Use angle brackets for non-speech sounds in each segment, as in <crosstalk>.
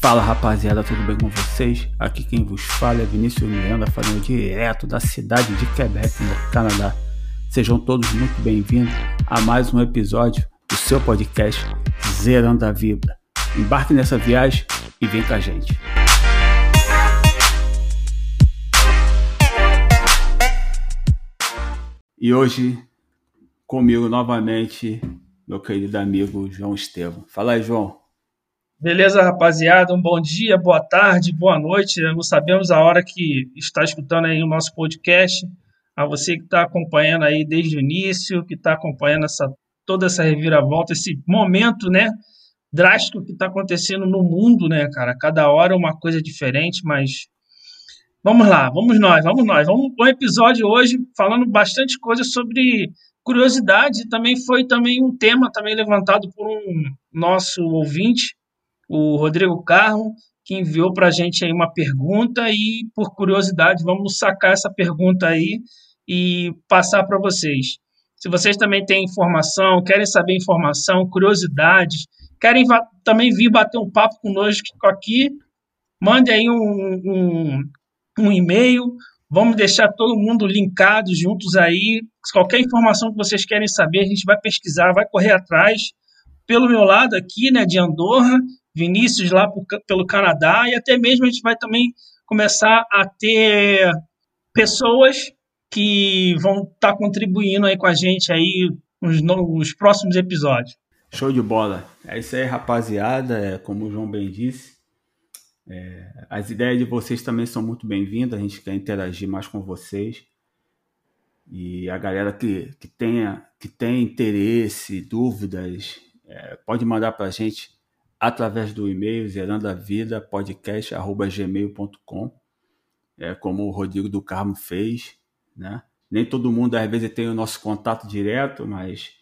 Fala rapaziada, tudo bem com vocês? Aqui quem vos fala é Vinícius Miranda, falando direto da cidade de Quebec, no Canadá. Sejam todos muito bem-vindos a mais um episódio do seu podcast Zerando a Vida. Embarque nessa viagem e vem com a gente. E hoje, comigo novamente, meu querido amigo João Estevam. Fala aí, João. Beleza, rapaziada? Um bom dia, boa tarde, boa noite. Não sabemos a hora que está escutando aí o nosso podcast. A você que está acompanhando aí desde o início, que está acompanhando essa, toda essa reviravolta, esse momento, né, drástico que está acontecendo no mundo, né, cara? Cada hora uma coisa diferente, mas vamos lá, vamos nós, vamos nós. Vamos um episódio hoje falando bastante coisa sobre curiosidade. Também foi também um tema também levantado por um nosso ouvinte o Rodrigo Carmo, que enviou para a gente aí uma pergunta e, por curiosidade, vamos sacar essa pergunta aí e passar para vocês. Se vocês também têm informação, querem saber informação, curiosidades, querem também vir bater um papo conosco aqui, mande aí um, um, um e-mail, vamos deixar todo mundo linkado juntos aí. Qualquer informação que vocês querem saber, a gente vai pesquisar, vai correr atrás. Pelo meu lado aqui, né, de Andorra, Vinícius lá por, pelo Canadá, e até mesmo a gente vai também começar a ter pessoas que vão estar tá contribuindo aí com a gente aí nos, nos, próximos episódios. Show de bola. É isso aí, rapaziada. É, como o João bem disse, é, as ideias de vocês também são muito bem-vindas. A gente quer interagir mais com vocês. E a galera que, que, tenha, que tem interesse, dúvidas, é, pode mandar para a gente através do e-mail zerandavidapodcast.gmail.com, é, como o Rodrigo do Carmo fez. Né? Nem todo mundo, às vezes, tem o nosso contato direto, mas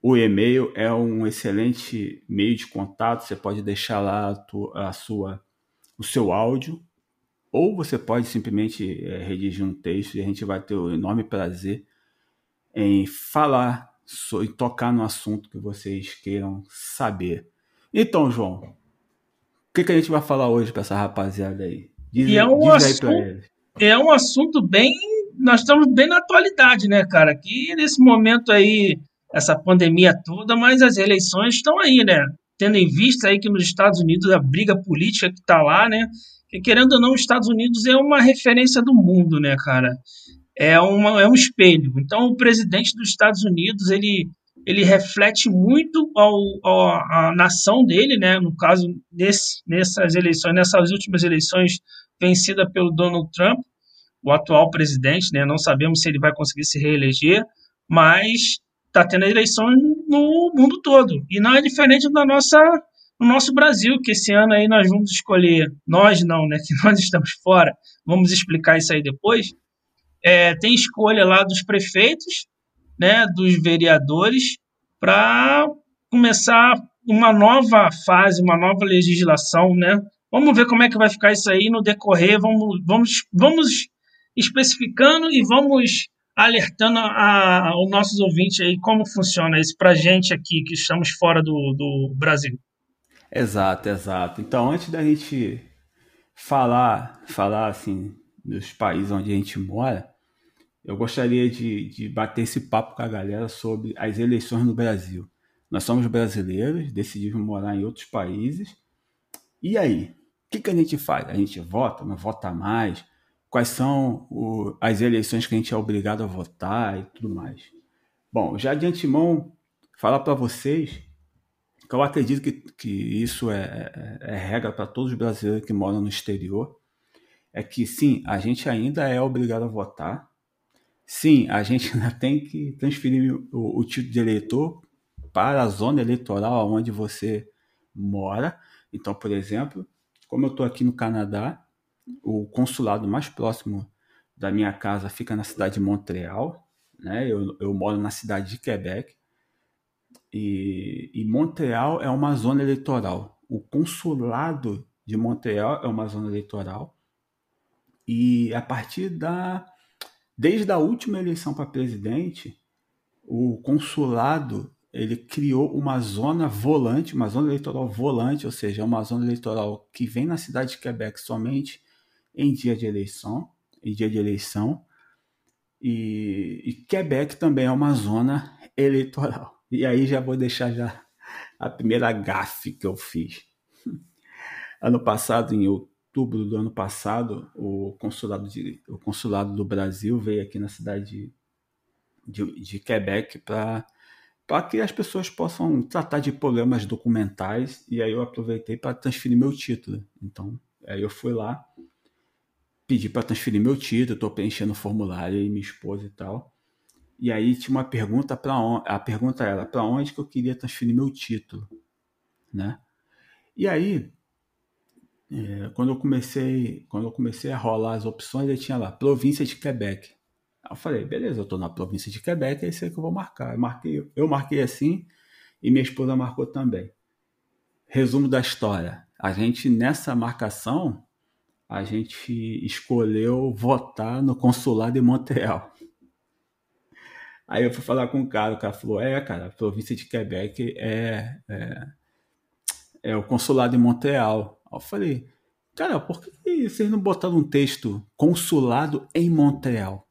o e-mail é um excelente meio de contato. Você pode deixar lá a, tua, a sua, o seu áudio, ou você pode simplesmente é, redigir um texto e a gente vai ter o enorme prazer em falar, em tocar no assunto que vocês queiram saber. Então, João, o que, que a gente vai falar hoje para essa rapaziada aí? Diz, e é um, assunto, é um assunto bem. Nós estamos bem na atualidade, né, cara? Que nesse momento aí, essa pandemia toda, mas as eleições estão aí, né? Tendo em vista aí que nos Estados Unidos a briga política que está lá, né? Que querendo ou não, os Estados Unidos é uma referência do mundo, né, cara? É, uma, é um espelho. Então, o presidente dos Estados Unidos, ele ele reflete muito ao, ao, a nação dele, né? No caso, nesse, nessas eleições, nessas últimas eleições vencida pelo Donald Trump, o atual presidente, né? Não sabemos se ele vai conseguir se reeleger, mas está tendo eleições no mundo todo e não é diferente da nossa no nosso Brasil, que esse ano aí nós vamos escolher, nós não, né? Que <laughs> nós estamos fora, vamos explicar isso aí depois. É, tem escolha lá dos prefeitos né, dos vereadores para começar uma nova fase, uma nova legislação, né? Vamos ver como é que vai ficar isso aí no decorrer, vamos, vamos, vamos especificando e vamos alertando a, aos nossos ouvintes aí como funciona isso para gente aqui que estamos fora do, do Brasil. Exato, exato. Então, antes da gente falar, falar assim dos países onde a gente mora, eu gostaria de, de bater esse papo com a galera sobre as eleições no Brasil. Nós somos brasileiros, decidimos morar em outros países. E aí? O que, que a gente faz? A gente vota, não vota mais? Quais são o, as eleições que a gente é obrigado a votar e tudo mais? Bom, já de antemão, falar para vocês que eu acredito que, que isso é, é, é regra para todos os brasileiros que moram no exterior. É que sim, a gente ainda é obrigado a votar, Sim, a gente <laughs> ainda tem que transferir o, o título de eleitor para a zona eleitoral onde você mora. Então, por exemplo, como eu estou aqui no Canadá, o consulado mais próximo da minha casa fica na cidade de Montreal, né? Eu, eu moro na cidade de Quebec e, e Montreal é uma zona eleitoral. O consulado de Montreal é uma zona eleitoral e a partir da Desde a última eleição para presidente, o consulado ele criou uma zona volante, uma zona eleitoral volante, ou seja, uma zona eleitoral que vem na cidade de Quebec somente em dia de eleição, em dia de eleição. E, e Quebec também é uma zona eleitoral. E aí já vou deixar já a primeira gafe que eu fiz. <laughs> Ano passado, em outubro do ano passado, o consulado, de, o consulado do Brasil veio aqui na cidade de, de, de Quebec para para que as pessoas possam tratar de problemas documentais e aí eu aproveitei para transferir meu título. Então, aí eu fui lá, pedi para transferir meu título, estou preenchendo o formulário e minha esposa e tal. E aí tinha uma pergunta para a pergunta era para onde que eu queria transferir meu título, né? E aí é, quando eu comecei quando eu comecei a rolar as opções, eu tinha lá província de Quebec. Eu falei, beleza, eu estou na província de Quebec, é isso aí que eu vou marcar. Eu marquei, eu marquei assim e minha esposa marcou também. Resumo da história. A gente, nessa marcação, a gente escolheu votar no consulado de Montreal. Aí eu fui falar com o cara, o cara falou, é, cara, a província de Quebec é, é, é o consulado de Montreal. Eu falei, cara, por que vocês não botaram um texto consulado em Montreal?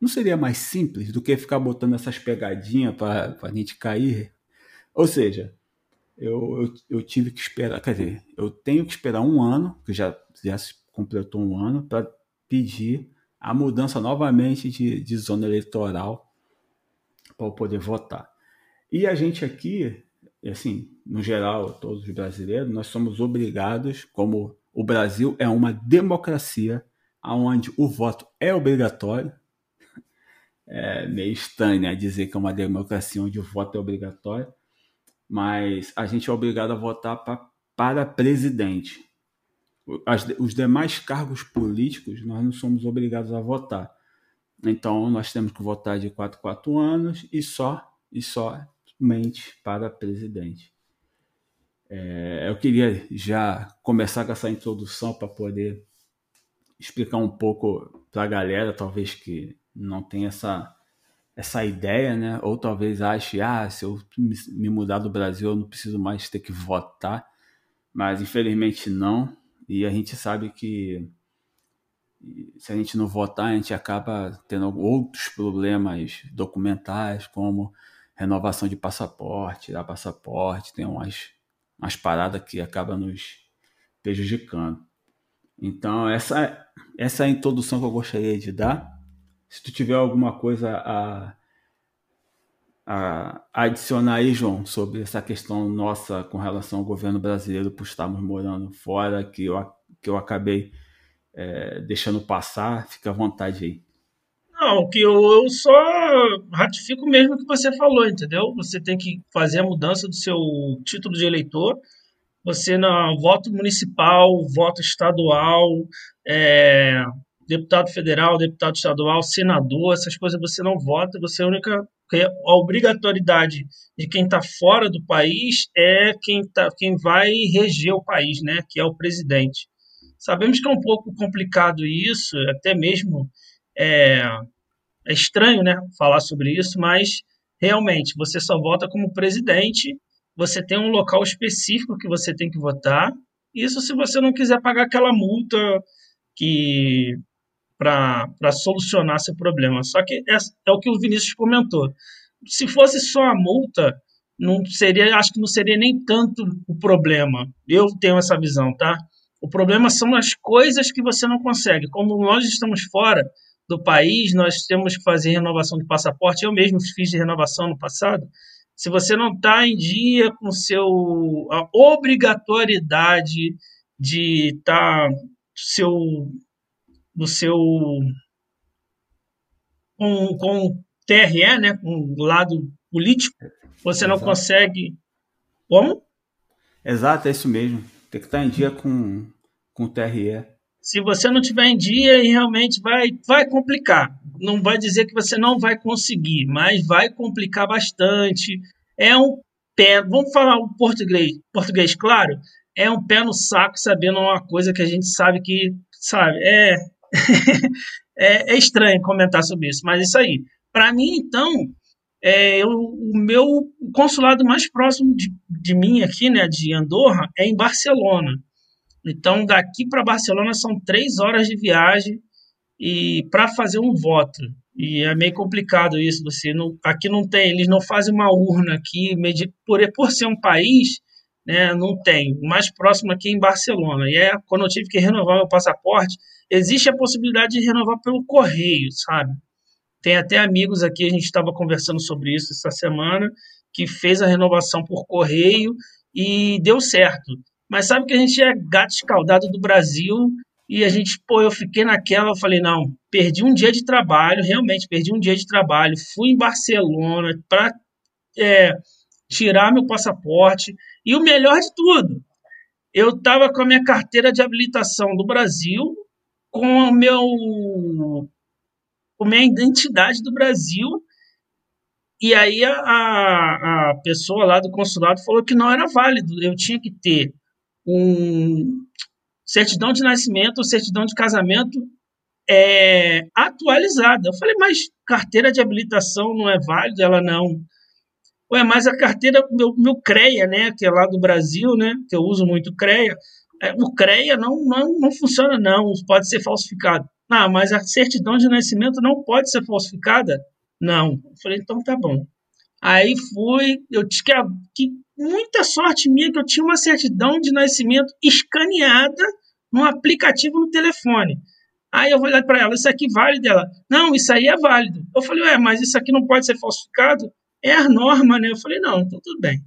Não seria mais simples do que ficar botando essas pegadinhas para a gente cair? Ou seja, eu, eu, eu, tive que esperar, quer dizer, eu tenho que esperar um ano, que já, já se completou um ano, para pedir a mudança novamente de, de zona eleitoral para poder votar. E a gente aqui, assim, no geral, todos os brasileiros, nós somos obrigados, como o Brasil é uma democracia, onde o voto é obrigatório, <laughs> é meio estranho né, dizer que é uma democracia onde o voto é obrigatório, mas a gente é obrigado a votar pra, para presidente. As, os demais cargos políticos nós não somos obrigados a votar. Então nós temos que votar de 4 a 4 anos e só e somente para presidente. É, eu queria já começar com essa introdução para poder explicar um pouco para a galera, talvez que não tem essa essa ideia, né? Ou talvez ache, ah, se eu me mudar do Brasil, eu não preciso mais ter que votar. Mas infelizmente não. E a gente sabe que se a gente não votar, a gente acaba tendo outros problemas documentais, como renovação de passaporte, tirar passaporte, tem umas, umas paradas que acabam nos prejudicando. Então, essa, essa é a introdução que eu gostaria de dar. Se tu tiver alguma coisa a, a, adicionar aí, João, sobre essa questão nossa com relação ao governo brasileiro por estarmos morando fora, que eu, que eu acabei é, deixando passar, fica à vontade aí. Não, que eu, eu só ratifico mesmo o que você falou, entendeu? Você tem que fazer a mudança do seu título de eleitor. Você na voto municipal, voto estadual, é, deputado federal, deputado estadual, senador, essas coisas você não vota, você é a única a obrigatoriedade de quem está fora do país é quem, tá, quem vai reger o país, né? Que é o presidente. Sabemos que é um pouco complicado isso, até mesmo é, é estranho, né? Falar sobre isso, mas realmente você só vota como presidente. Você tem um local específico que você tem que votar. Isso se você não quiser pagar aquela multa que para solucionar seu problema. Só que é, é, o que o Vinícius comentou. Se fosse só a multa, não seria, acho que não seria nem tanto o problema. Eu tenho essa visão, tá? O problema são as coisas que você não consegue. Como nós estamos fora do país, nós temos que fazer renovação de passaporte. Eu mesmo fiz de renovação no passado. Se você não está em dia com seu a obrigatoriedade de estar tá, seu do seu com, com TRE, né, com o lado político, você Exato. não consegue. Como? Exato, é isso mesmo. Tem que estar em dia com, com o TRE. Se você não tiver em dia, realmente vai, vai complicar. Não vai dizer que você não vai conseguir, mas vai complicar bastante. É um pé. Vamos falar o português, português claro? É um pé no saco sabendo uma coisa que a gente sabe que, sabe, é <laughs> é, é, estranho comentar sobre isso, mas isso aí. Para mim, então, é, eu, o meu consulado mais próximo de, de mim aqui, né, de Andorra, é em Barcelona. Então, daqui para Barcelona são três horas de viagem e para fazer um voto. E é meio complicado isso. Você não, aqui não tem, eles não fazem uma urna aqui, por, por ser um país, né, não tem. O mais próximo aqui é em Barcelona. E é quando eu tive que renovar meu passaporte, existe a possibilidade de renovar pelo correio, sabe? Tem até amigos aqui, a gente estava conversando sobre isso essa semana, que fez a renovação por correio e deu certo. Mas sabe que a gente é gato escaldado do Brasil e a gente, pô, eu fiquei naquela, eu falei, não, perdi um dia de trabalho, realmente perdi um dia de trabalho, fui em Barcelona para é, tirar meu passaporte e o melhor de tudo, eu estava com a minha carteira de habilitação do Brasil, com o meu com a minha identidade do Brasil e aí a, a, a pessoa lá do consulado falou que não era válido, eu tinha que ter um certidão de nascimento, certidão de casamento é, atualizada. Eu falei, mas carteira de habilitação não é válida? Ela não. Ué, mas a carteira, meu, meu CREA, né, que é lá do Brasil, né, que eu uso muito CREA, é, o CREA não, não, não funciona, não, pode ser falsificado. Ah, mas a certidão de nascimento não pode ser falsificada? Não. Eu falei, então tá bom. Aí fui, eu tinha que, que muita sorte minha que eu tinha uma certidão de nascimento escaneada num aplicativo no telefone. Aí eu vou olhar para ela, isso aqui vale dela? Não, isso aí é válido. Eu falei, ué, mas isso aqui não pode ser falsificado? É a norma, né? Eu falei, não, então tudo bem.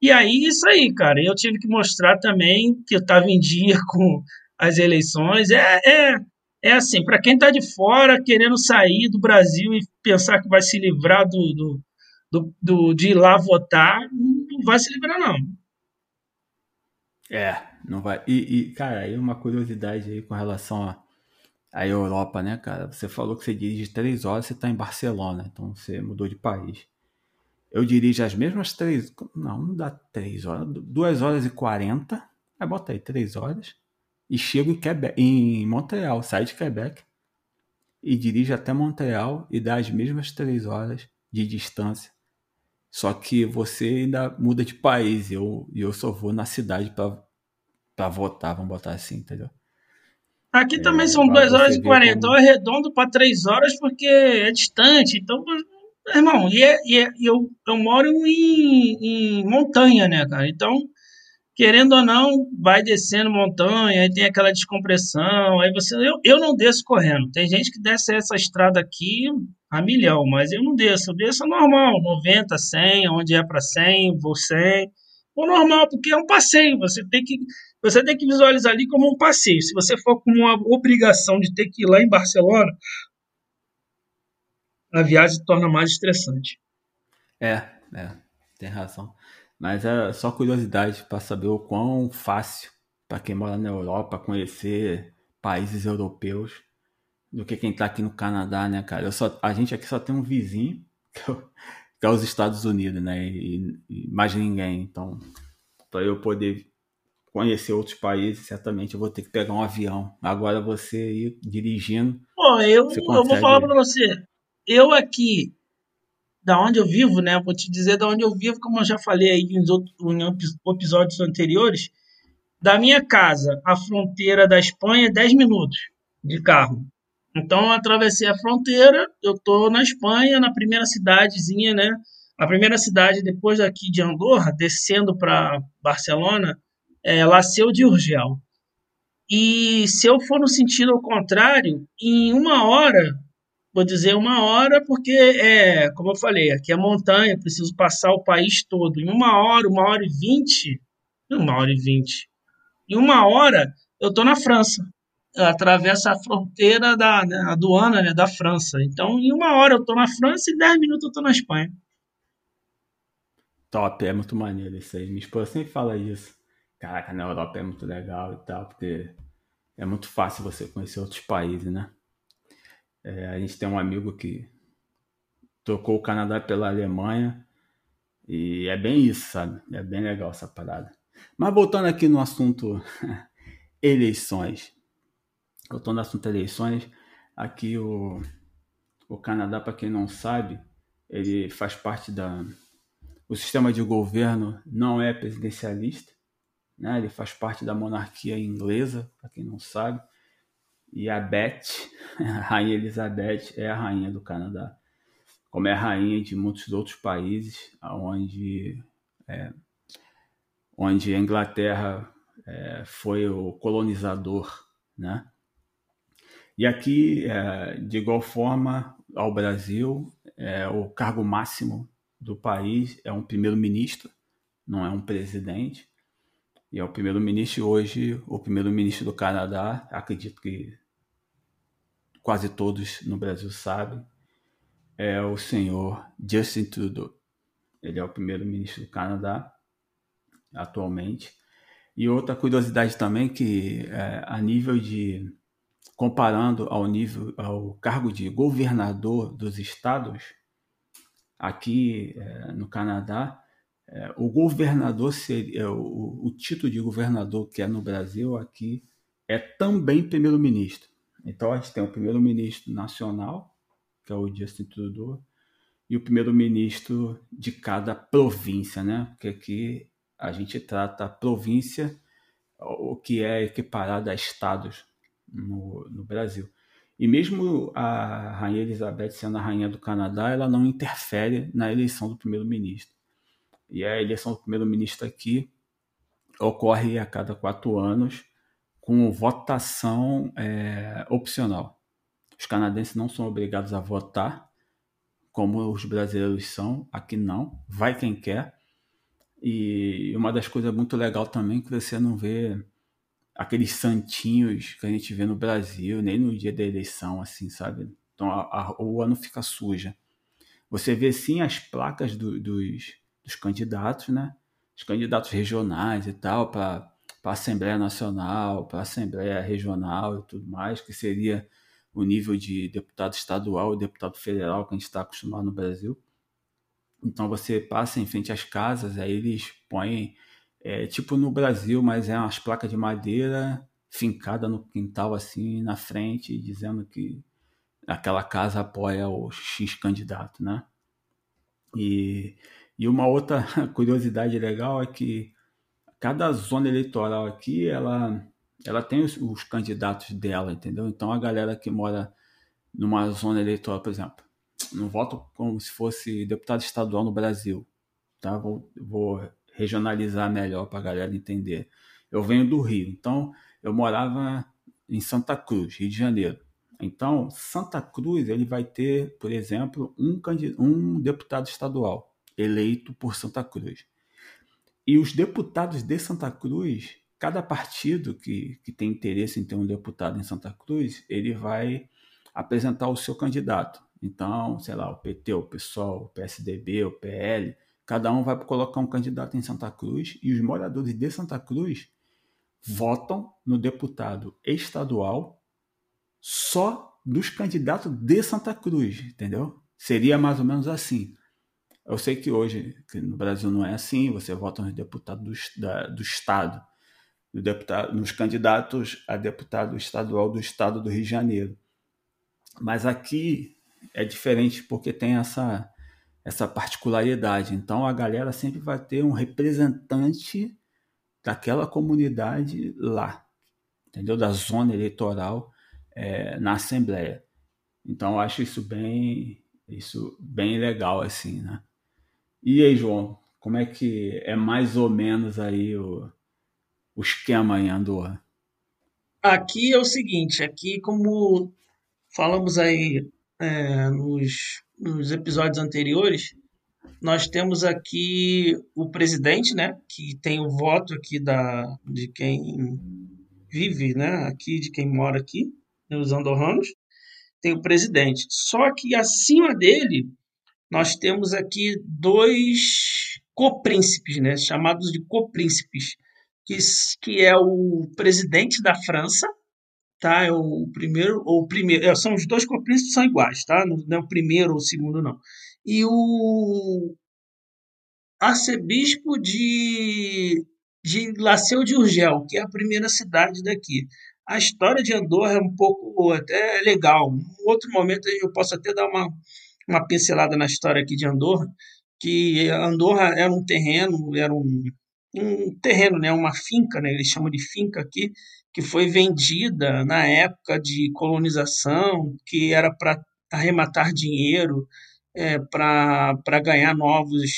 E aí, isso aí, cara, eu tive que mostrar também que eu estava em dia <laughs> com as eleições. É, é, é assim, para quem está de fora, querendo sair do Brasil e pensar que vai se livrar do, do, do, do de ir lá votar, não vai se livrar, não. É, não vai. E, e cara, aí uma curiosidade aí com relação a, à Europa, né, cara? Você falou que você dirige três horas, você está em Barcelona, então você mudou de país. Eu dirijo as mesmas três. Não, não dá três horas. Duas horas e quarenta. Aí bota aí, três horas. E chego em, Quebec, em Montreal, saio de Quebec e dirijo até Montreal e dá as mesmas três horas de distância só que você ainda muda de país. E eu, eu só vou na cidade para votar, vamos botar assim, entendeu? Aqui é, também são 2 horas e 40. Como... Eu arredondo para 3 horas porque é distante. Então, irmão, e, é, e é, eu, eu moro em, em montanha, né, cara? Então, querendo ou não, vai descendo montanha, aí tem aquela descompressão, aí você. Eu, eu não desço correndo. Tem gente que desce essa estrada aqui a milhão, mas eu não desço, eu desço normal, 90, 100, onde é para 100, vou 100. O normal, porque é um passeio, você tem que você tem que visualizar ali como um passeio. Se você for com uma obrigação de ter que ir lá em Barcelona, a viagem torna mais estressante. É, é, tem razão. Mas é só curiosidade para saber o quão fácil para quem mora na Europa conhecer países europeus do que quem tá aqui no Canadá, né, cara? Eu só, a gente aqui só tem um vizinho, <laughs> que é, que é os Estados Unidos, né? E, e mais ninguém. Então, para eu poder conhecer outros países, certamente eu vou ter que pegar um avião. Agora você ir dirigindo. Pô, eu, consegue... eu vou falar para você. Eu aqui, da onde eu vivo, né? Vou te dizer da onde eu vivo, como eu já falei aí em, outros, em episódios anteriores. Da minha casa à fronteira da Espanha, 10 minutos de carro. Então, eu atravessei a fronteira, eu estou na Espanha, na primeira cidadezinha, né? A primeira cidade depois daqui de Andorra, descendo para Barcelona, é Laceu de Urgel. E se eu for no sentido ao contrário, em uma hora, vou dizer uma hora, porque é, como eu falei, aqui é montanha, preciso passar o país todo. Em uma hora, uma hora e vinte, uma hora e vinte. Em uma hora, eu estou na França atravessa a fronteira da né, aduana né, da França. Então, em uma hora eu estou na França e dez minutos eu estou na Espanha. Top, é muito maneiro isso aí. Minha esposa sempre fala isso. Caraca, na Europa é muito legal e tal, porque é muito fácil você conhecer outros países, né? É, a gente tem um amigo que trocou o Canadá pela Alemanha e é bem isso, sabe? É bem legal essa parada. Mas voltando aqui no assunto <laughs> eleições voltando ao assunto eleições, aqui o, o Canadá, para quem não sabe, ele faz parte da. O sistema de governo não é presidencialista, né? ele faz parte da monarquia inglesa, para quem não sabe. E a Beth, <laughs> a Rainha Elizabeth, é a rainha do Canadá, como é a rainha de muitos outros países, onde, é, onde a Inglaterra é, foi o colonizador, né? E aqui, é, de igual forma, ao Brasil, é, o cargo máximo do país é um primeiro-ministro, não é um presidente. E é o primeiro-ministro hoje, o primeiro-ministro do Canadá, acredito que quase todos no Brasil sabem, é o senhor Justin Trudeau. Ele é o primeiro-ministro do Canadá atualmente. E outra curiosidade também que é, a nível de comparando ao nível ao cargo de governador dos estados aqui é, no Canadá, é, o governador seria é, o, o, título de governador que é no Brasil aqui é também primeiro-ministro. Então a gente tem o primeiro-ministro nacional, que é o Justin Trudeau, e o primeiro-ministro de cada província, né? Porque aqui a gente trata a província, o que é equiparado a estados no, no Brasil. E mesmo a Rainha Elizabeth sendo a rainha do Canadá, ela não interfere na eleição do primeiro-ministro. E a eleição do primeiro-ministro aqui ocorre a cada quatro anos com votação é, opcional. Os canadenses não são obrigados a votar, como os brasileiros são, aqui não, vai quem quer. E uma das coisas muito legal também é que você não vê aqueles santinhos que a gente vê no Brasil, nem no dia da eleição, assim, sabe? Então a, a rua não fica suja. Você vê sim as placas do, dos, dos candidatos, né? Os candidatos regionais e tal, para a Assembleia Nacional, para a Assembleia Regional e tudo mais, que seria o nível de deputado estadual e deputado federal que a gente está acostumado no Brasil. Então você passa em frente às casas, aí eles põem é, tipo no Brasil, mas é umas placas de madeira fincada no quintal assim na frente, dizendo que aquela casa apoia o X candidato, né? E, e uma outra <laughs> curiosidade legal é que cada zona eleitoral aqui, ela, ela tem os, os candidatos dela, entendeu? Então a galera que mora numa zona eleitoral, por exemplo, não voto como se fosse deputado estadual no Brasil, tá? Vou, vou regionalizar melhor para a galera entender. Eu venho do Rio, então eu morava em Santa Cruz, Rio de Janeiro. Então, Santa Cruz ele vai ter, por exemplo, um, um deputado estadual eleito por Santa Cruz. E os deputados de Santa Cruz, cada partido que, que tem interesse em ter um deputado em Santa Cruz, ele vai apresentar o seu candidato. Então, sei lá, o PT, o PSOL, o PSDB, o PL, Cada um vai colocar um candidato em Santa Cruz e os moradores de Santa Cruz votam no deputado estadual só dos candidatos de Santa Cruz, entendeu? Seria mais ou menos assim. Eu sei que hoje que no Brasil não é assim, você vota nos deputados do, da, do Estado, no deputado, nos candidatos a deputado estadual do Estado do Rio de Janeiro. Mas aqui é diferente porque tem essa essa particularidade. Então a galera sempre vai ter um representante daquela comunidade lá, entendeu? Da zona eleitoral é, na Assembleia. Então eu acho isso bem, isso bem legal assim, né? E aí, João, como é que é mais ou menos aí o, o esquema em Andorra? Aqui é o seguinte, aqui como falamos aí é, nos nos episódios anteriores, nós temos aqui o presidente, né, que tem o voto aqui da, de quem vive, né, aqui, de quem mora aqui, né, os andorranos, tem o presidente. Só que acima dele, nós temos aqui dois copríncipes, né, chamados de copríncipes, que, que é o presidente da França, tá? É o primeiro, ou o primeiro, é, são os dois copríncipes são iguais, tá? Não é o primeiro ou o segundo, não. E o arcebispo de, de Laceu de Urgel, que é a primeira cidade daqui. A história de Andorra é um pouco até legal. Um outro momento eu posso até dar uma, uma pincelada na história aqui de Andorra, que Andorra era um terreno, era um, um terreno, né, uma finca, né, eles chamam de finca aqui, que foi vendida na época de colonização, que era para arrematar dinheiro, é, para ganhar novos,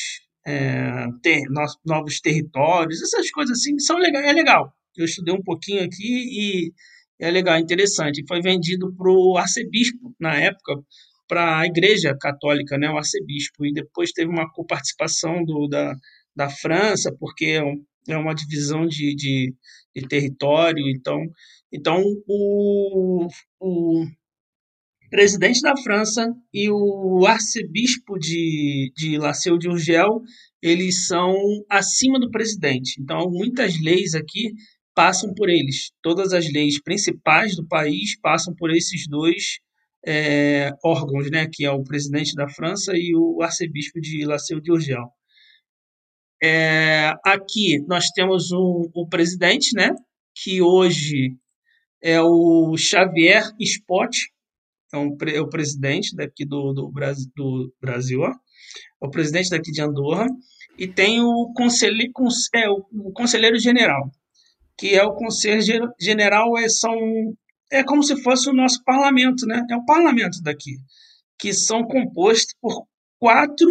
é, ter, novos territórios, essas coisas assim são legal, é legal. Eu estudei um pouquinho aqui e é legal, interessante. Foi vendido para o arcebispo na época, para a Igreja Católica, né, o arcebispo, e depois teve uma coparticipação do, da, da França, porque é, é uma divisão de, de, de território, então, então o, o presidente da França e o arcebispo de, de La Seu de Urgel, eles são acima do presidente. Então, muitas leis aqui passam por eles. Todas as leis principais do país passam por esses dois é, órgãos, né, que é o presidente da França e o arcebispo de La Seu de Urgel. É, aqui nós temos um, o presidente, né, que hoje é o Xavier Spot, é, um, é o presidente daqui do, do, Brasil, do Brasil ó, é o presidente daqui de Andorra, e tem o conselheiro, é, o conselheiro general, que é o conselheiro general, é, são é como se fosse o nosso parlamento, né? É o parlamento daqui, que são compostos por quatro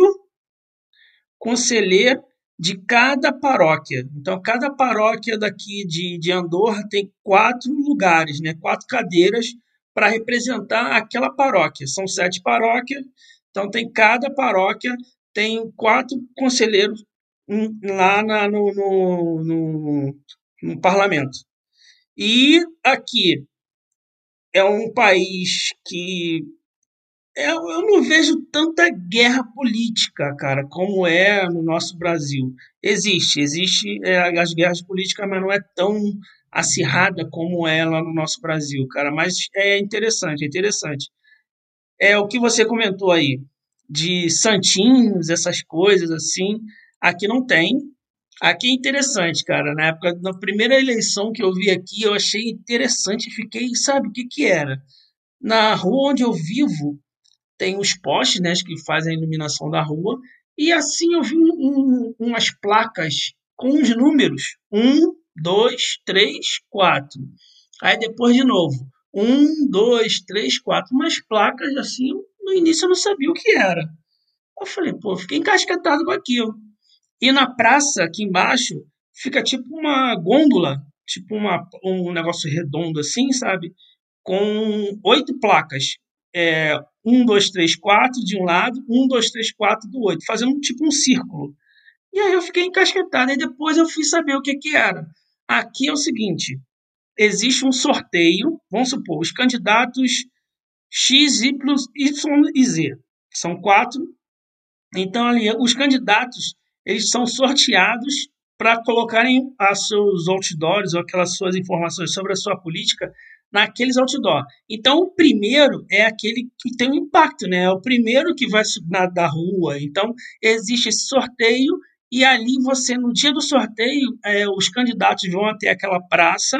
conselheiros de cada paróquia. Então, cada paróquia daqui de, de Andorra tem quatro lugares, né? quatro cadeiras para representar aquela paróquia. São sete paróquias, então tem cada paróquia tem quatro conselheiros lá na, no, no, no, no parlamento. E aqui é um país que é, eu não vejo tanta guerra política, cara, como é no nosso Brasil. Existe, existe é, as guerras políticas, mas não é tão acirrada como é lá no nosso Brasil, cara. Mas é interessante, é interessante. É o que você comentou aí de santinhos, essas coisas assim. Aqui não tem, Aqui é interessante, cara. Na época, na primeira eleição que eu vi aqui, eu achei interessante fiquei, sabe o que que era? Na rua onde eu vivo, tem os postes, né, que fazem a iluminação da rua, e assim eu vi um, um, umas placas com os números: um, dois, três, quatro. Aí depois de novo: um, dois, três, quatro. Umas placas assim, no início eu não sabia o que era. Eu falei, pô, fiquei encasquetado com aquilo. E na praça, aqui embaixo, fica tipo uma gôndola, tipo uma, um negócio redondo assim, sabe? Com oito placas. É, um, dois, três, quatro de um lado, um, dois, três, quatro do outro, fazendo tipo um círculo. E aí eu fiquei encasquetado, e depois eu fui saber o que, que era. Aqui é o seguinte: existe um sorteio, vamos supor, os candidatos X, Y, Y e Z. São quatro. Então, ali, os candidatos eles são sorteados para colocarem os seus outdoors ou aquelas suas informações sobre a sua política naqueles outdoors. Então, o primeiro é aquele que tem um impacto, né? É o primeiro que vai subir da rua. Então, existe esse sorteio e ali você, no dia do sorteio, é, os candidatos vão até aquela praça,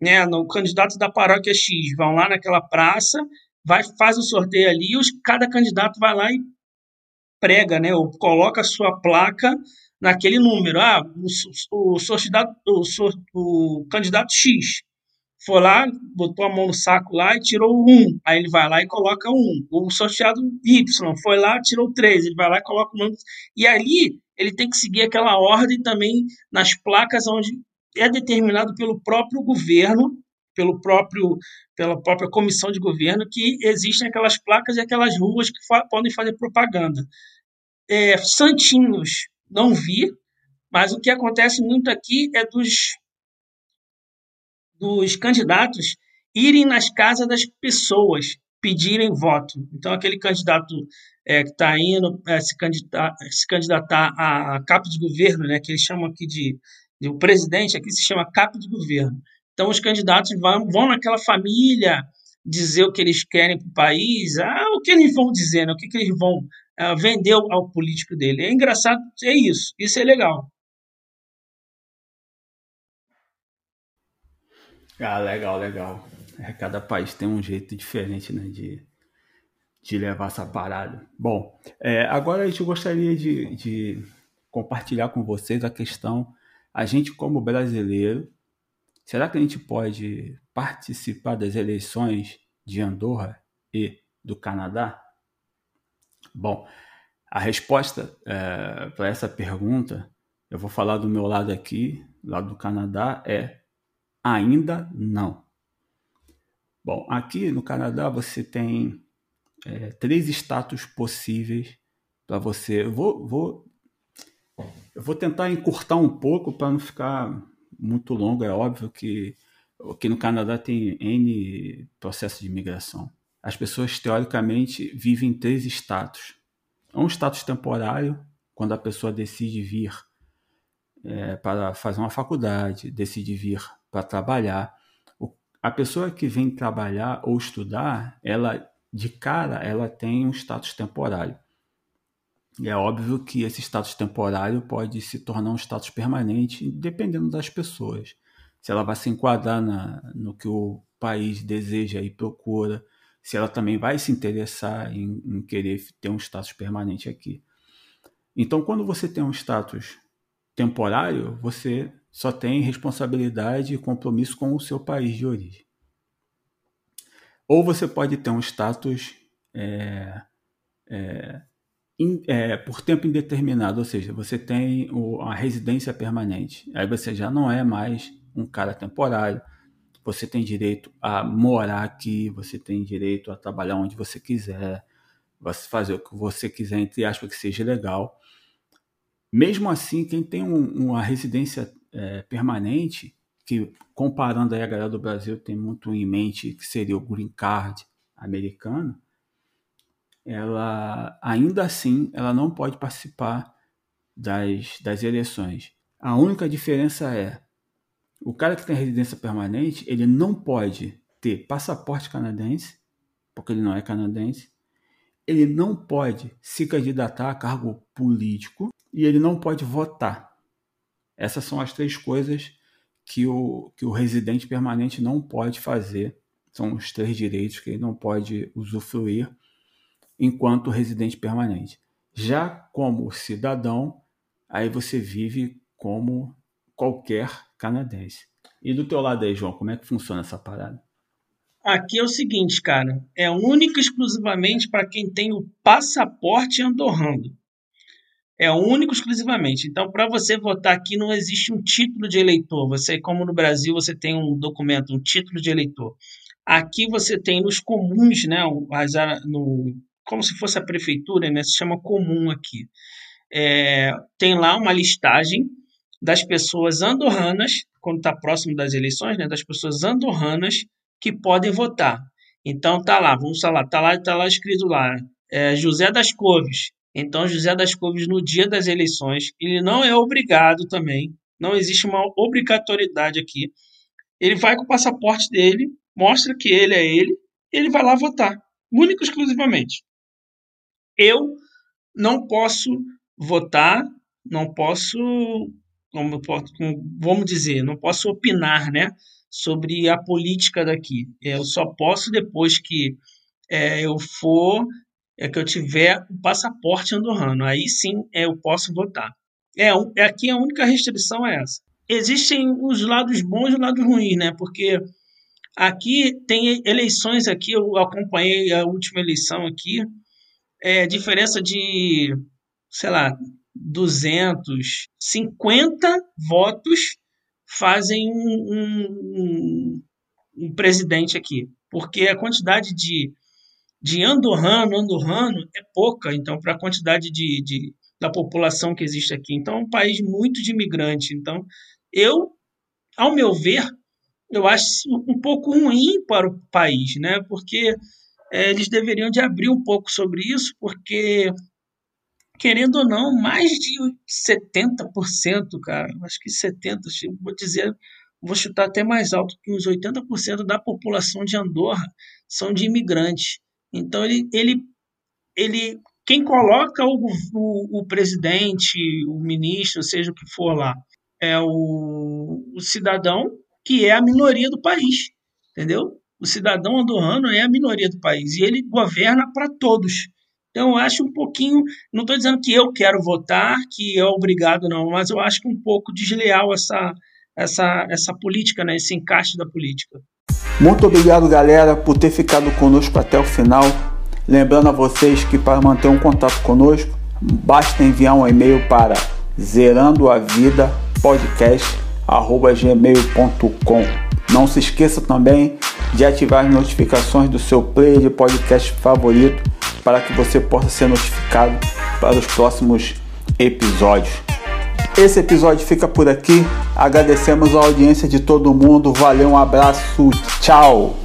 né? No candidato da paróquia X vão lá naquela praça, vai faz o sorteio ali, os, cada candidato vai lá e prega, né, ou coloca a sua placa naquele número. Ah, o, o, o, o candidato X foi lá, botou a mão no saco lá e tirou um. Aí ele vai lá e coloca um. O sorteado Y foi lá, tirou três. Ele vai lá e coloca um. E ali ele tem que seguir aquela ordem também nas placas onde é determinado pelo próprio governo, pelo próprio pela própria comissão de governo que existem aquelas placas e aquelas ruas que fa podem fazer propaganda. É, santinhos não vi, mas o que acontece muito aqui é dos, dos candidatos irem nas casas das pessoas pedirem voto. Então, aquele candidato é, que está indo é, se, candidatar, se candidatar a capa de governo, né, que eles chamam aqui de, de o presidente, aqui se chama capa de governo. Então, os candidatos vão, vão naquela família dizer o que eles querem para o país, ah, o que eles vão dizer, né? o que, que eles vão uh, vender ao político dele. É engraçado, é isso, isso é legal. Ah, legal, legal. É, cada país tem um jeito diferente né, de, de levar essa parada. Bom, é, agora a gente gostaria de, de compartilhar com vocês a questão, a gente como brasileiro, será que a gente pode participar das eleições de Andorra e do Canadá? Bom, a resposta é, para essa pergunta, eu vou falar do meu lado aqui, lado do Canadá, é ainda não. Bom, aqui no Canadá você tem é, três status possíveis para você. Eu vou, vou, eu vou tentar encurtar um pouco para não ficar muito longo. É óbvio que aqui no Canadá tem N processos de imigração. As pessoas, teoricamente, vivem em três status. Um status temporário, quando a pessoa decide vir é, para fazer uma faculdade, decide vir para trabalhar. A pessoa que vem trabalhar ou estudar, ela de cara ela tem um status temporário. E é óbvio que esse status temporário pode se tornar um status permanente, dependendo das pessoas. Se ela vai se enquadrar na, no que o país deseja e procura, se ela também vai se interessar em, em querer ter um status permanente aqui. Então, quando você tem um status temporário, você só tem responsabilidade e compromisso com o seu país de origem. Ou você pode ter um status é, é, in, é, por tempo indeterminado, ou seja, você tem o, a residência permanente. Aí você já não é mais um cara temporário. Você tem direito a morar aqui, você tem direito a trabalhar onde você quiser, você fazer o que você quiser, entre aspas, que seja legal. Mesmo assim, quem tem um, uma residência é, permanente, que comparando aí a galera do Brasil tem muito em mente que seria o green card americano, ela ainda assim ela não pode participar das, das eleições. A única diferença é o cara que tem residência permanente ele não pode ter passaporte canadense porque ele não é canadense. Ele não pode se candidatar a cargo político e ele não pode votar. Essas são as três coisas que o, que o residente permanente não pode fazer. São os três direitos que ele não pode usufruir enquanto residente permanente. Já como cidadão, aí você vive como qualquer canadense. E do teu lado aí, João, como é que funciona essa parada? Aqui é o seguinte, cara, é único exclusivamente para quem tem o passaporte andorrando. É único exclusivamente. Então, para você votar aqui, não existe um título de eleitor. Você, como no Brasil, você tem um documento, um título de eleitor. Aqui você tem nos comuns, né? No, como se fosse a prefeitura, né? Se chama comum aqui. É, tem lá uma listagem das pessoas andorranas, quando está próximo das eleições, né? Das pessoas andorranas que podem votar. Então tá lá, vamos falar, tá lá, tá lá escrito lá, é, José das Couves, então, José das Couves, no dia das eleições, ele não é obrigado também, não existe uma obrigatoriedade aqui. Ele vai com o passaporte dele, mostra que ele é ele, ele vai lá votar, único exclusivamente. Eu não posso votar, não posso, como, vamos dizer, não posso opinar, né, sobre a política daqui. Eu só posso depois que é, eu for é que eu tiver o passaporte andorrano. Aí sim é, eu posso votar. É, é, aqui a única restrição é essa. Existem os lados bons e os lados ruins, né? Porque aqui tem eleições aqui, eu acompanhei a última eleição aqui, é diferença de, sei lá, 250 votos fazem um, um, um presidente aqui. Porque a quantidade de de andorrano, andorrano é pouca, então, para a quantidade de, de, da população que existe aqui. Então, é um país muito de imigrante. Então, eu, ao meu ver, eu acho um pouco ruim para o país, né? Porque é, eles deveriam de abrir um pouco sobre isso, porque querendo ou não, mais de 70%, cara, acho que 70%, vou dizer, vou chutar até mais alto que uns 80% da população de Andorra são de imigrantes. Então ele, ele, ele quem coloca o, o, o presidente, o ministro, seja o que for lá, é o, o cidadão que é a minoria do país, entendeu? O cidadão andorrano é a minoria do país e ele governa para todos. Então, eu acho um pouquinho. Não estou dizendo que eu quero votar, que é obrigado, não, mas eu acho que um pouco desleal essa, essa, essa política, né, esse encaixe da política. Muito obrigado, galera, por ter ficado conosco até o final. Lembrando a vocês que para manter um contato conosco, basta enviar um e-mail para zerandoavidapodcast.gmail.com Não se esqueça também de ativar as notificações do seu player de podcast favorito para que você possa ser notificado para os próximos episódios. Esse episódio fica por aqui. Agradecemos a audiência de todo mundo. Valeu, um abraço, tchau!